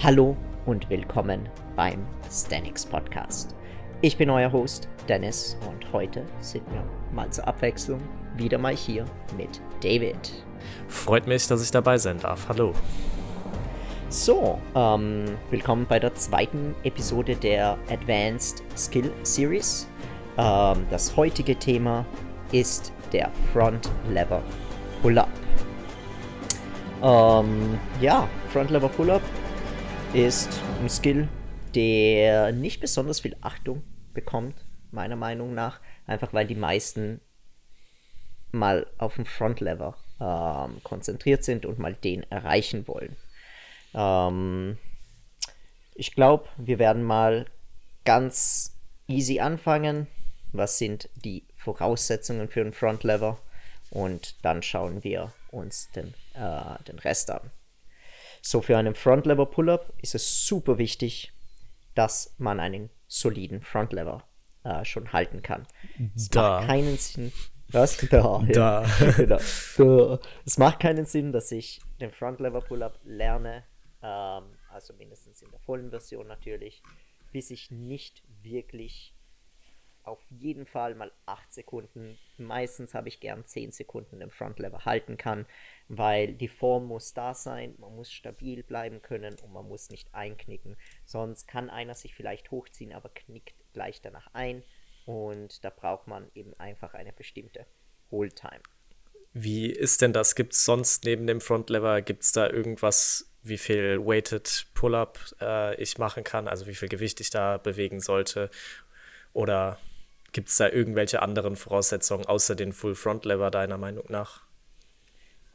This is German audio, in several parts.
Hallo und willkommen beim Stanix Podcast. Ich bin euer Host Dennis und heute sind wir mal zur Abwechslung wieder mal hier mit David. Freut mich, dass ich dabei sein darf. Hallo. So, ähm, willkommen bei der zweiten Episode der Advanced Skill Series. Ähm, das heutige Thema ist der Front Lever Pull-Up. Ähm, ja, Front Lever Pull-Up ist ein Skill, der nicht besonders viel Achtung bekommt, meiner Meinung nach. Einfach weil die meisten mal auf den Front Lever ähm, konzentriert sind und mal den erreichen wollen. Ähm, ich glaube, wir werden mal ganz easy anfangen. Was sind die Voraussetzungen für einen Front Lever? Und dann schauen wir uns den, äh, den Rest an. So, für einen Front Lever Pull-Up ist es super wichtig, dass man einen soliden Front Lever äh, schon halten kann. Es macht keinen Sinn. Was? Da. Ja. genau. da. Es macht keinen Sinn, dass ich den Front Lever Pull-Up lerne, ähm, also mindestens in der vollen Version natürlich, bis ich nicht wirklich auf jeden Fall mal 8 Sekunden, meistens habe ich gern 10 Sekunden im Front Lever halten kann, weil die Form muss da sein, man muss stabil bleiben können und man muss nicht einknicken. Sonst kann einer sich vielleicht hochziehen, aber knickt gleich danach ein und da braucht man eben einfach eine bestimmte Hold Time. Wie ist denn das? Gibt es sonst neben dem Front Lever, gibt es da irgendwas, wie viel Weighted Pull-Up äh, ich machen kann, also wie viel Gewicht ich da bewegen sollte? Oder Gibt es da irgendwelche anderen Voraussetzungen außer den Full Front Lever deiner Meinung nach?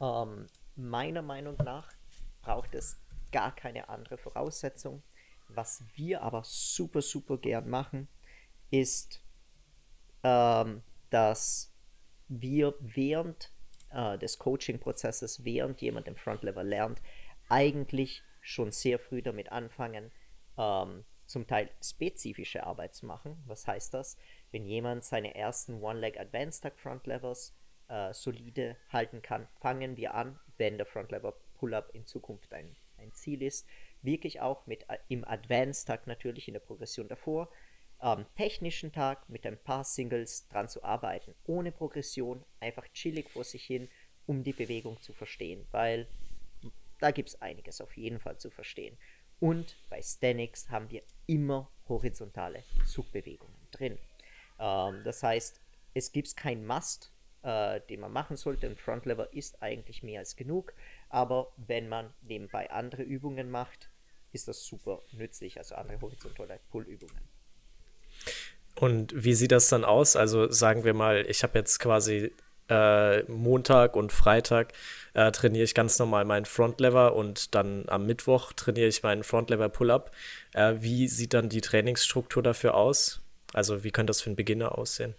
Ähm, meiner Meinung nach braucht es gar keine andere Voraussetzung. Was wir aber super, super gern machen, ist, ähm, dass wir während äh, des Coaching-Prozesses, während jemand im Front Lever lernt, eigentlich schon sehr früh damit anfangen, ähm, zum Teil spezifische Arbeit zu machen. Was heißt das? Wenn jemand seine ersten One-Leg Advanced Tuck Front Levers äh, solide halten kann, fangen wir an, wenn der Front Lever Pull-Up in Zukunft ein, ein Ziel ist, wirklich auch mit äh, im Advanced Tuck natürlich in der Progression davor, am technischen Tag mit ein paar Singles dran zu arbeiten, ohne Progression, einfach chillig vor sich hin, um die Bewegung zu verstehen, weil da gibt es einiges auf jeden Fall zu verstehen. Und bei Stanix haben wir immer horizontale Zugbewegungen drin. Ähm, das heißt, es gibt keinen Must, äh, den man machen sollte. Ein Frontlever ist eigentlich mehr als genug, aber wenn man nebenbei andere Übungen macht, ist das super nützlich, also andere horizontale Pull-Übungen. Und wie sieht das dann aus? Also sagen wir mal, ich habe jetzt quasi äh, Montag und Freitag äh, trainiere ich ganz normal meinen Frontlever und dann am Mittwoch trainiere ich meinen Frontlever Pull-Up. Äh, wie sieht dann die Trainingsstruktur dafür aus? Also wie könnte das für einen Beginner aussehen?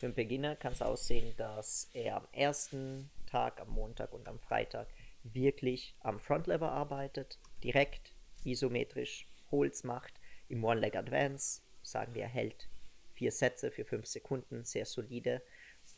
Für einen Beginner kann es aussehen, dass er am ersten Tag, am Montag und am Freitag wirklich am Frontlever arbeitet, direkt isometrisch Holz macht, im One-Leg Advance, sagen wir, er hält vier Sätze für fünf Sekunden, sehr solide.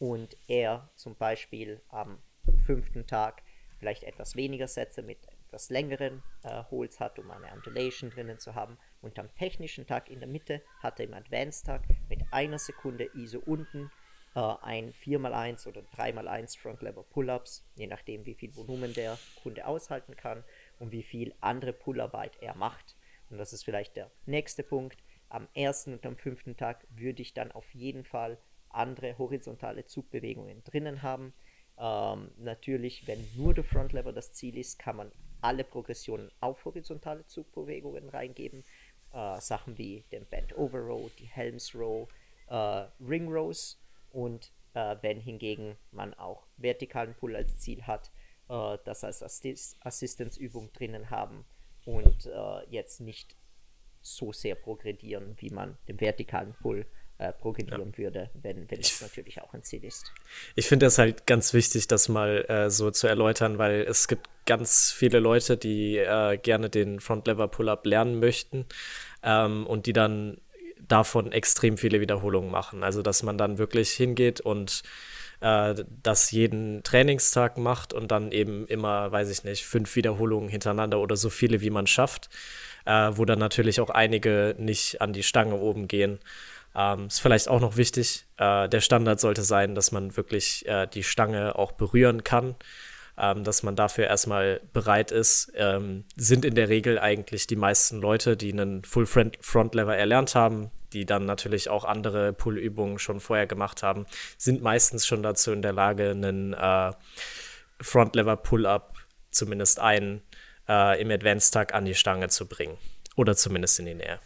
Und er zum Beispiel am fünften Tag vielleicht etwas weniger Sätze mit etwas längeren äh, Holz hat, um eine Undulation drinnen zu haben. Und am technischen Tag in der Mitte hat er im Advanced-Tag mit einer Sekunde ISO unten äh, ein 4x1 oder 3x1 Front Lever Pull-Ups, je nachdem wie viel Volumen der Kunde aushalten kann und wie viel andere Pullarbeit er macht. Und das ist vielleicht der nächste Punkt. Am ersten und am fünften Tag würde ich dann auf jeden Fall andere horizontale Zugbewegungen drinnen haben. Ähm, natürlich, wenn nur der Front Lever das Ziel ist, kann man alle Progressionen auf horizontale Zugbewegungen reingeben. Äh, Sachen wie den Bend Over Row, die Helms Row, äh, Ring Rows und äh, wenn hingegen man auch vertikalen Pull als Ziel hat, äh, das als Assist Assistance-Übung drinnen haben und äh, jetzt nicht so sehr progredieren, wie man den vertikalen Pull äh, progredieren ja. würde, wenn, wenn es natürlich auch ein Ziel ist. Ich finde es halt ganz wichtig, das mal äh, so zu erläutern, weil es gibt ganz viele Leute, die äh, gerne den Front Lever Pull-Up lernen möchten ähm, und die dann davon extrem viele Wiederholungen machen. Also dass man dann wirklich hingeht und äh, das jeden Trainingstag macht und dann eben immer, weiß ich nicht, fünf Wiederholungen hintereinander oder so viele, wie man schafft, äh, wo dann natürlich auch einige nicht an die Stange oben gehen. Ähm, ist vielleicht auch noch wichtig. Äh, der Standard sollte sein, dass man wirklich äh, die Stange auch berühren kann, ähm, dass man dafür erstmal bereit ist. Ähm, sind in der Regel eigentlich die meisten Leute, die einen Full Front Lever erlernt haben, die dann natürlich auch andere Pull-Übungen schon vorher gemacht haben, sind meistens schon dazu in der Lage, einen äh, Front Lever Pull-Up, zumindest einen, äh, im Advanced-Tag an die Stange zu bringen. Oder zumindest in die Nähe.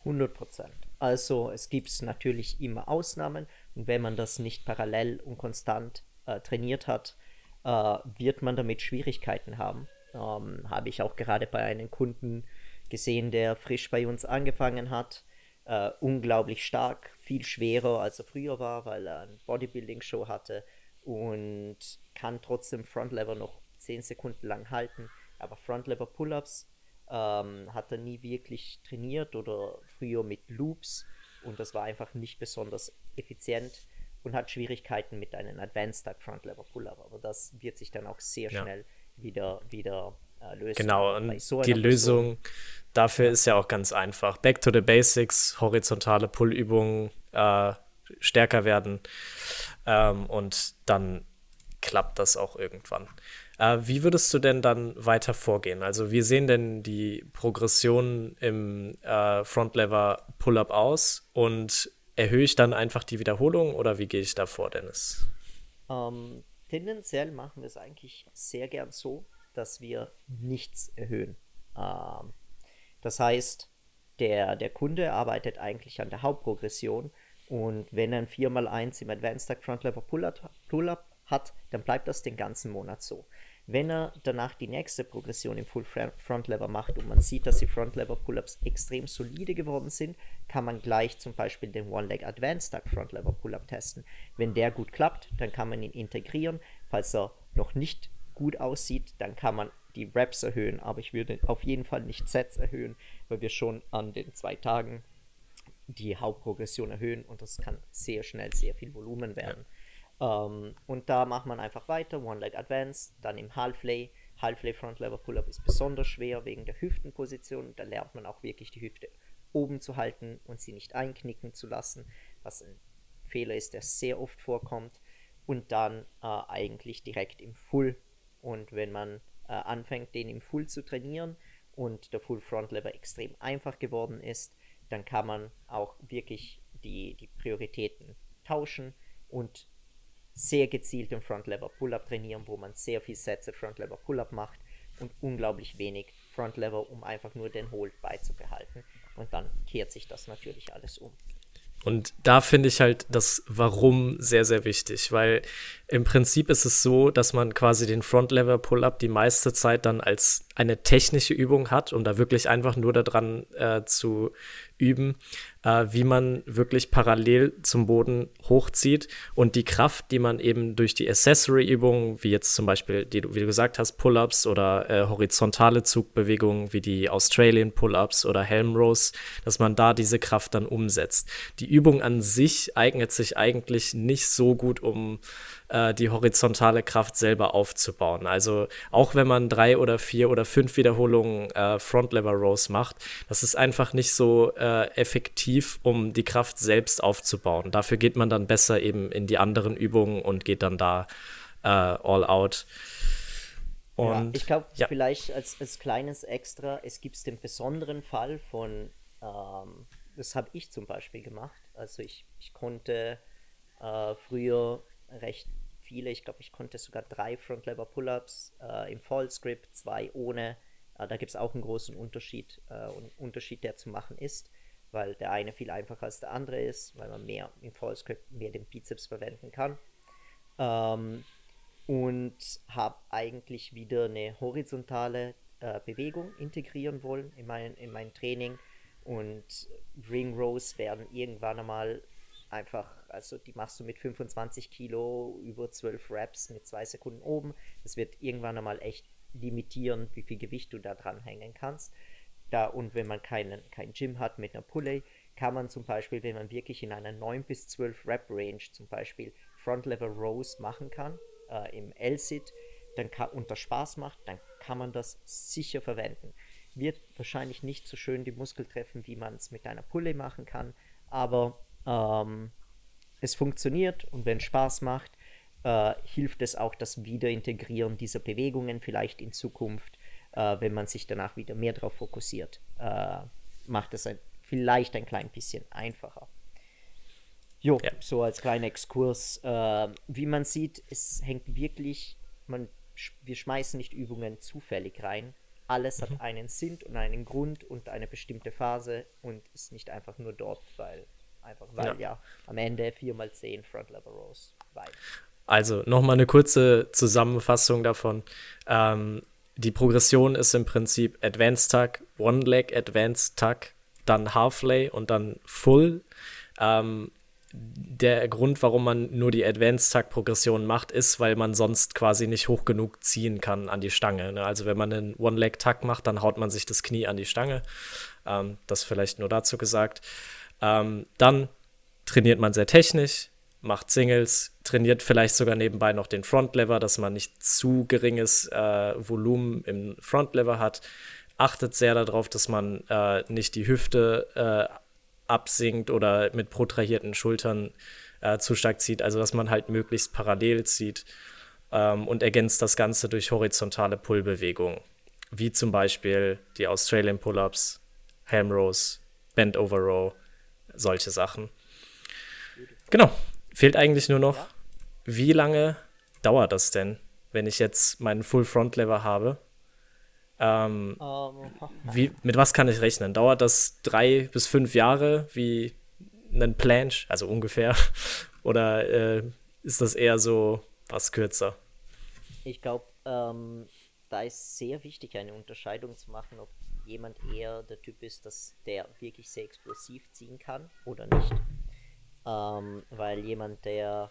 100 Prozent. Also es gibt natürlich immer Ausnahmen und wenn man das nicht parallel und konstant äh, trainiert hat, äh, wird man damit Schwierigkeiten haben. Ähm, Habe ich auch gerade bei einem Kunden gesehen, der frisch bei uns angefangen hat. Äh, unglaublich stark, viel schwerer als er früher war, weil er eine Bodybuilding-Show hatte und kann trotzdem Frontlever noch 10 Sekunden lang halten. Aber Frontlever Pull-ups ähm, hat er nie wirklich trainiert oder früher mit Loops und das war einfach nicht besonders effizient und hat Schwierigkeiten mit einem Advanced Tag Front Lever Pull-Up. Aber das wird sich dann auch sehr schnell ja. wieder, wieder äh, lösen. Genau, und so die Lösung Person, dafür ist ja auch ganz einfach. Back to the Basics, horizontale Pull-Übungen äh, stärker werden ähm, und dann klappt das auch irgendwann. Äh, wie würdest du denn dann weiter vorgehen? Also wie sehen denn die Progressionen im äh, Frontlever Pull-up aus und erhöhe ich dann einfach die Wiederholung oder wie gehe ich da vor, Dennis? Ähm, tendenziell machen wir es eigentlich sehr gern so, dass wir nichts erhöhen. Ähm, das heißt, der, der Kunde arbeitet eigentlich an der Hauptprogression und wenn er ein 4x1 im Advanced Tag Front Lever Pull-up Pull hat, dann bleibt das den ganzen Monat so. Wenn er danach die nächste Progression im Full Front Lever macht und man sieht, dass die Front Lever Pull-ups extrem solide geworden sind, kann man gleich zum Beispiel den One Leg Advanced Duck Front Lever Pull-up testen. Wenn der gut klappt, dann kann man ihn integrieren. Falls er noch nicht gut aussieht, dann kann man die Reps erhöhen, aber ich würde auf jeden Fall nicht Sets erhöhen, weil wir schon an den zwei Tagen die Hauptprogression erhöhen und das kann sehr schnell sehr viel Volumen werden. Ja. Um, ähm, und da macht man einfach weiter, One Leg Advance, dann im Half-Lay. Half-Lay Front Lever Pull-Up ist besonders schwer wegen der Hüftenposition. Da lernt man auch wirklich die Hüfte oben zu halten und sie nicht einknicken zu lassen, was ein Fehler ist, der sehr oft vorkommt. Und dann äh, eigentlich direkt im Full. Und wenn man äh, anfängt, den im Full zu trainieren und der Full Front Lever extrem einfach geworden ist, dann kann man auch wirklich die, die Prioritäten tauschen und sehr gezielt im Front Lever Pull-Up trainieren, wo man sehr viel Sätze Front Lever Pull-Up macht und unglaublich wenig Front Lever, um einfach nur den Hold beizubehalten. Und dann kehrt sich das natürlich alles um. Und da finde ich halt das Warum sehr, sehr wichtig, weil im Prinzip ist es so, dass man quasi den Front Lever Pull-Up die meiste Zeit dann als eine technische Übung hat, um da wirklich einfach nur daran äh, zu üben, äh, wie man wirklich parallel zum Boden hochzieht und die Kraft, die man eben durch die Accessory-Übungen, wie jetzt zum Beispiel, die wie du gesagt hast, Pull-ups oder äh, horizontale Zugbewegungen wie die Australian Pull-ups oder Helm Rows, dass man da diese Kraft dann umsetzt. Die Übung an sich eignet sich eigentlich nicht so gut, um äh, die horizontale Kraft selber aufzubauen. Also auch wenn man drei oder vier oder fünf Wiederholungen äh, Front Lever Rows macht, das ist einfach nicht so äh, effektiv, um die Kraft selbst aufzubauen. Dafür geht man dann besser eben in die anderen Übungen und geht dann da äh, all out. Und, ja, ich glaube, ja. vielleicht als, als kleines Extra, es gibt den besonderen Fall von, ähm, das habe ich zum Beispiel gemacht. Also ich, ich konnte äh, früher recht viele. Ich glaube, ich konnte sogar drei Front Lever Pull-ups äh, im Fallscript, zwei ohne. Äh, da gibt es auch einen großen Unterschied, äh, Unterschied, der zu machen ist, weil der eine viel einfacher als der andere ist, weil man mehr im Fallscript mehr den Bizeps verwenden kann. Ähm, und habe eigentlich wieder eine horizontale äh, Bewegung integrieren wollen in mein, in mein Training. Und Ring Rows werden irgendwann einmal einfach, also die machst du mit 25 Kilo über 12 Reps mit zwei Sekunden oben. Das wird irgendwann einmal echt limitieren, wie viel Gewicht du da dran hängen kannst. Da, und wenn man keinen, kein Gym hat mit einer Pulley, kann man zum Beispiel, wenn man wirklich in einer 9 bis 12 Rep Range zum Beispiel Front Lever Rows machen kann äh, im L-Sit dann kann, und das Spaß macht, dann kann man das sicher verwenden. Wird wahrscheinlich nicht so schön die Muskel treffen, wie man es mit einer Pulle machen kann, aber ähm, es funktioniert und wenn es Spaß macht, äh, hilft es auch das Wiederintegrieren dieser Bewegungen vielleicht in Zukunft, äh, wenn man sich danach wieder mehr darauf fokussiert. Äh, macht es ein, vielleicht ein klein bisschen einfacher. Jo, ja. so als kleiner Exkurs. Äh, wie man sieht, es hängt wirklich, man, wir schmeißen nicht Übungen zufällig rein. Alles mhm. hat einen Sinn und einen Grund und eine bestimmte Phase und ist nicht einfach nur dort, weil einfach, weil ja, ja am Ende 4x10 Front Lever Rows. Weil. Also nochmal eine kurze Zusammenfassung davon. Ähm, die Progression ist im Prinzip Advanced Tuck, One Leg Advanced Tuck, dann Half Lay und dann Full. Ähm, der Grund, warum man nur die Advanced Tuck Progression macht, ist, weil man sonst quasi nicht hoch genug ziehen kann an die Stange. Ne? Also wenn man einen One Leg Tuck macht, dann haut man sich das Knie an die Stange. Ähm, das vielleicht nur dazu gesagt. Ähm, dann trainiert man sehr technisch, macht Singles, trainiert vielleicht sogar nebenbei noch den Front Lever, dass man nicht zu geringes äh, Volumen im Front Lever hat. Achtet sehr darauf, dass man äh, nicht die Hüfte äh, absinkt oder mit protrahierten Schultern äh, zu stark zieht. Also dass man halt möglichst parallel zieht ähm, und ergänzt das Ganze durch horizontale Pullbewegungen, wie zum Beispiel die Australian Pull-ups, Ham Rows, Bend Over Row, solche Sachen. Genau. Fehlt eigentlich nur noch, ja. wie lange dauert das denn, wenn ich jetzt meinen Full Front Lever habe? Ähm, um. Ähm, wie, mit was kann ich rechnen? Dauert das drei bis fünf Jahre wie ein Planche, also ungefähr? Oder äh, ist das eher so was kürzer? Ich glaube, ähm, da ist sehr wichtig, eine Unterscheidung zu machen, ob jemand eher der Typ ist, dass der wirklich sehr explosiv ziehen kann oder nicht. Ähm, weil jemand, der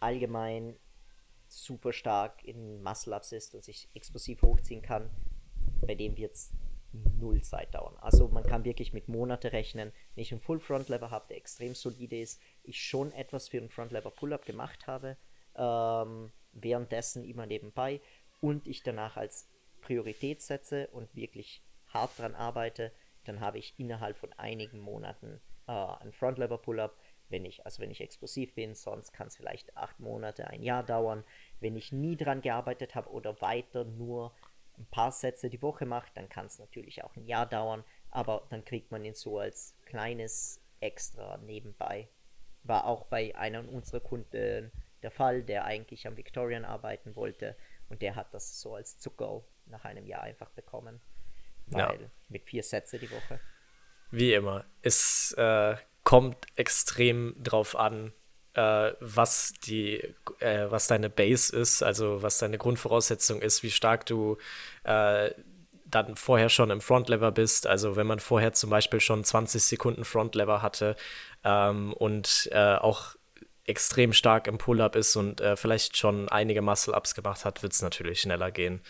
allgemein super stark in Muscle-Ups ist und sich explosiv hochziehen kann, bei dem wird es null Zeit dauern. Also man kann wirklich mit Monate rechnen. Wenn ich einen Full Front Lever habe, der extrem solide ist, ich schon etwas für einen Front Lever Pull-Up gemacht habe, ähm, währenddessen immer nebenbei und ich danach als Priorität setze und wirklich hart dran arbeite, dann habe ich innerhalb von einigen Monaten äh, einen Front Lever Pull-Up. Wenn ich, also wenn ich explosiv bin, sonst kann es vielleicht acht Monate, ein Jahr dauern. Wenn ich nie dran gearbeitet habe oder weiter nur ein paar Sätze die Woche macht, dann kann es natürlich auch ein Jahr dauern, aber dann kriegt man ihn so als kleines Extra nebenbei. War auch bei einem unserer Kunden der Fall, der eigentlich am Victorian arbeiten wollte und der hat das so als Zucker nach einem Jahr einfach bekommen. Weil ja. mit vier Sätze die Woche. Wie immer. Es äh, kommt extrem drauf an, äh, was die, äh, was deine Base ist, also was deine Grundvoraussetzung ist, wie stark du äh, dann vorher schon im Frontlever bist. Also wenn man vorher zum Beispiel schon 20 Sekunden Frontlever hatte ähm, und äh, auch extrem stark im Pull-up ist und äh, vielleicht schon einige Muscle-Ups gemacht hat, wird es natürlich schneller gehen.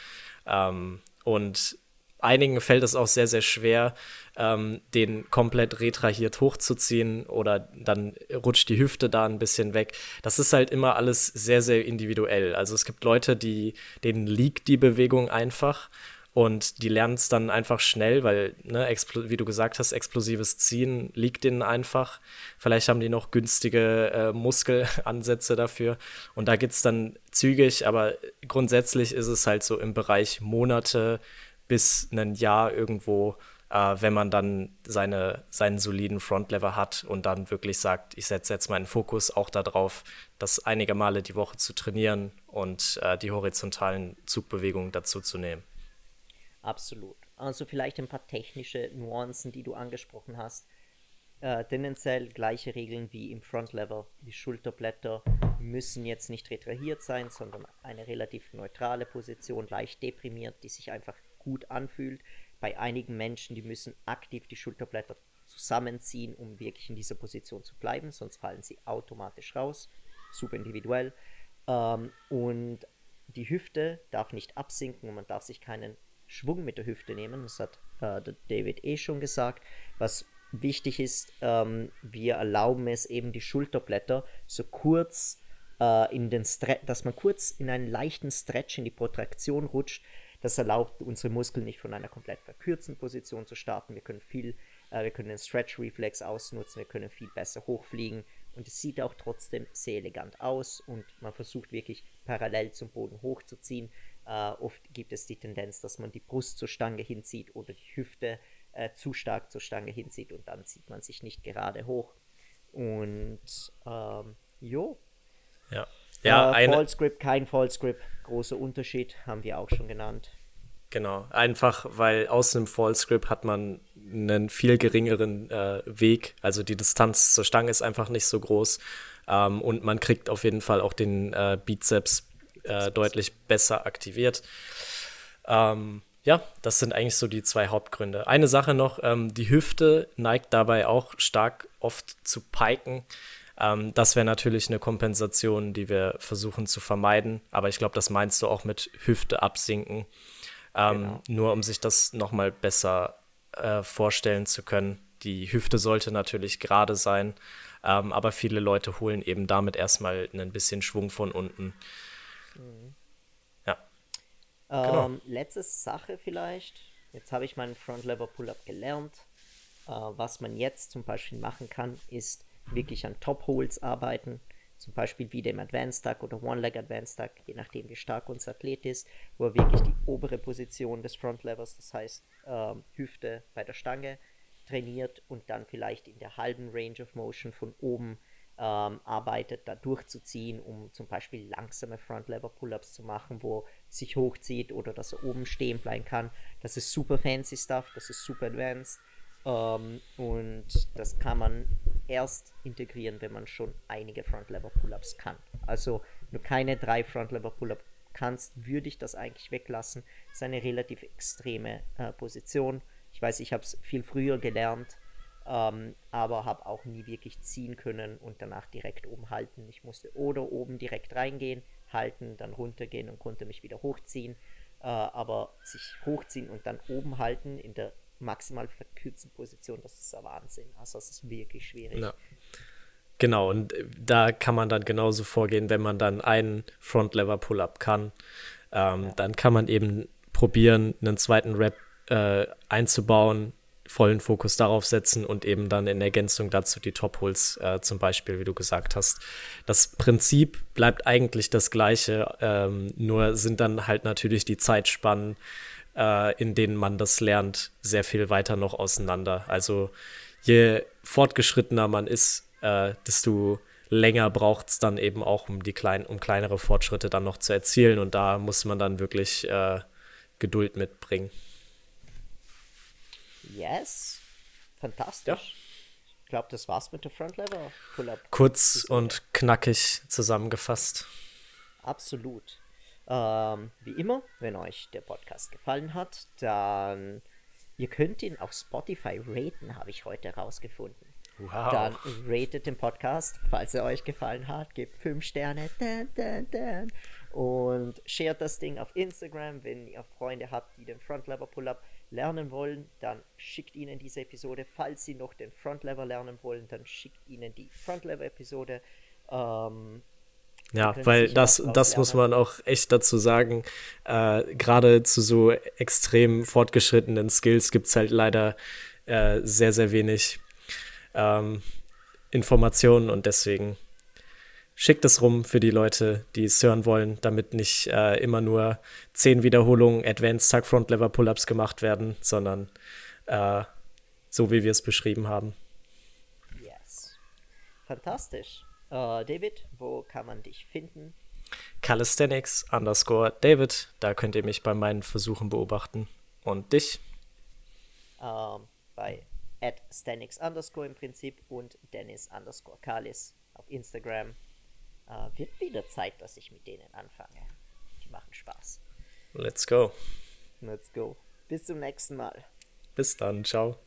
Ähm, und einigen fällt es auch sehr, sehr schwer, ähm, den komplett retrahiert hochzuziehen oder dann rutscht die Hüfte da ein bisschen weg. Das ist halt immer alles sehr, sehr individuell. Also es gibt Leute, die, denen liegt die Bewegung einfach und die lernen es dann einfach schnell, weil, ne, wie du gesagt hast, explosives Ziehen liegt denen einfach. Vielleicht haben die noch günstige äh, Muskelansätze dafür. Und da geht es dann zügig, aber grundsätzlich ist es halt so im Bereich Monate bis ein Jahr irgendwo, äh, wenn man dann seine, seinen soliden Frontlever hat und dann wirklich sagt, ich setze jetzt meinen Fokus auch darauf, das einige Male die Woche zu trainieren und äh, die horizontalen Zugbewegungen dazu zu nehmen. Absolut. Also vielleicht ein paar technische Nuancen, die du angesprochen hast. Äh, tendenziell gleiche Regeln wie im Frontlever. Die Schulterblätter müssen jetzt nicht retrahiert sein, sondern eine relativ neutrale Position, leicht deprimiert, die sich einfach gut anfühlt. Bei einigen Menschen, die müssen aktiv die Schulterblätter zusammenziehen, um wirklich in dieser Position zu bleiben, sonst fallen sie automatisch raus. Super individuell. Ähm, und die Hüfte darf nicht absinken und man darf sich keinen Schwung mit der Hüfte nehmen. Das hat äh, David eh schon gesagt. Was wichtig ist, ähm, wir erlauben es eben die Schulterblätter so kurz äh, in den Stre dass man kurz in einen leichten Stretch in die Protraktion rutscht. Das erlaubt unsere Muskeln nicht von einer komplett verkürzten Position zu starten. Wir können viel, äh, wir können den Stretch-Reflex ausnutzen, wir können viel besser hochfliegen und es sieht auch trotzdem sehr elegant aus und man versucht wirklich parallel zum Boden hochzuziehen. Äh, oft gibt es die Tendenz, dass man die Brust zur Stange hinzieht oder die Hüfte äh, zu stark zur Stange hinzieht und dann zieht man sich nicht gerade hoch. Und ähm, jo. Ja. Ja, äh, Fallscript, kein Fallscript, großer Unterschied, haben wir auch schon genannt. Genau, einfach weil aus einem Fallscript hat man einen viel geringeren äh, Weg, also die Distanz zur Stange ist einfach nicht so groß ähm, und man kriegt auf jeden Fall auch den äh, Bizeps äh, deutlich besser aktiviert. Ähm, ja, das sind eigentlich so die zwei Hauptgründe. Eine Sache noch, ähm, die Hüfte neigt dabei auch stark oft zu piken. Ähm, das wäre natürlich eine Kompensation, die wir versuchen zu vermeiden. Aber ich glaube, das meinst du auch mit Hüfte absinken. Ähm, genau. Nur um sich das nochmal besser äh, vorstellen zu können. Die Hüfte sollte natürlich gerade sein, ähm, aber viele Leute holen eben damit erstmal ein bisschen Schwung von unten. Mhm. Ja. Genau. Ähm, letzte Sache vielleicht. Jetzt habe ich meinen Front Lever Pull-Up gelernt. Äh, was man jetzt zum Beispiel machen kann, ist wirklich an Top Holes arbeiten. Zum Beispiel wie dem Advanced Duck oder One-Leg Advanced Duck, je nachdem wie stark unser Athlet ist, wo er wirklich die obere Position des Front Levers, das heißt ähm, Hüfte bei der Stange, trainiert und dann vielleicht in der halben Range of Motion von oben ähm, arbeitet, da durchzuziehen, um zum Beispiel langsame Front Lever Pull-Ups zu machen, wo sich hochzieht oder dass er oben stehen bleiben kann. Das ist super fancy Stuff, das ist super advanced. Ähm, und das kann man erst integrieren, wenn man schon einige Front Lever Pull-Ups kann. Also, du keine drei Front Lever Pull-Ups kannst, würde ich das eigentlich weglassen. Das ist eine relativ extreme äh, Position. Ich weiß, ich habe es viel früher gelernt ähm, aber habe auch nie wirklich ziehen können und danach direkt oben halten. Ich musste oder oben direkt reingehen, halten, dann runtergehen und konnte mich wieder hochziehen. Äh, aber sich hochziehen und dann oben halten in der maximal verkürzten Position, das ist ein Wahnsinn. Also das ist wirklich schwierig. Ja. Genau, und äh, da kann man dann genauso vorgehen, wenn man dann einen Front Lever Pull-Up kann. Ähm, ja. Dann kann man eben probieren, einen zweiten Rap äh, einzubauen, vollen Fokus darauf setzen und eben dann in Ergänzung dazu die Top-Holes äh, zum Beispiel, wie du gesagt hast. Das Prinzip bleibt eigentlich das gleiche, ähm, nur sind dann halt natürlich die Zeitspannen, äh, in denen man das lernt, sehr viel weiter noch auseinander. Also je fortgeschrittener man ist, äh, desto länger braucht es dann eben auch, um die kleinen, um kleinere Fortschritte dann noch zu erzielen. Und da muss man dann wirklich äh, Geduld mitbringen. Yes. Fantastisch. Ja. Ich glaube, das war's mit der Front Lever Pull-Up. Kurz und knackig zusammengefasst. Absolut. Ähm, wie immer, wenn euch der Podcast gefallen hat, dann ihr könnt ihn auf Spotify raten, habe ich heute herausgefunden. Wow. Dann ratet den Podcast, falls er euch gefallen hat, gebt 5 Sterne dun, dun, dun, und shared das Ding auf Instagram, wenn ihr Freunde habt, die den Front Lever Pull-Up lernen wollen, dann schickt ihnen diese Episode. Falls sie noch den Front Lever lernen wollen, dann schickt ihnen die Front Lever Episode. Ähm, ja, weil das, das muss man auch echt dazu sagen. Äh, Gerade zu so extrem fortgeschrittenen Skills gibt es halt leider äh, sehr, sehr wenig ähm, Informationen und deswegen schickt es rum für die Leute, die es hören wollen, damit nicht äh, immer nur zehn Wiederholungen Advanced Tag Front Lever Pull-ups gemacht werden, sondern äh, so wie wir es beschrieben haben. Yes. Fantastisch. Uh, David, wo kann man dich finden? Calisthenics underscore David, da könnt ihr mich bei meinen Versuchen beobachten. Und dich? Uh, bei at Stanix underscore im Prinzip und Dennis underscore Kalis auf Instagram äh, wird wieder Zeit, dass ich mit denen anfange. Die machen Spaß. Let's go. Let's go. Bis zum nächsten Mal. Bis dann. Ciao.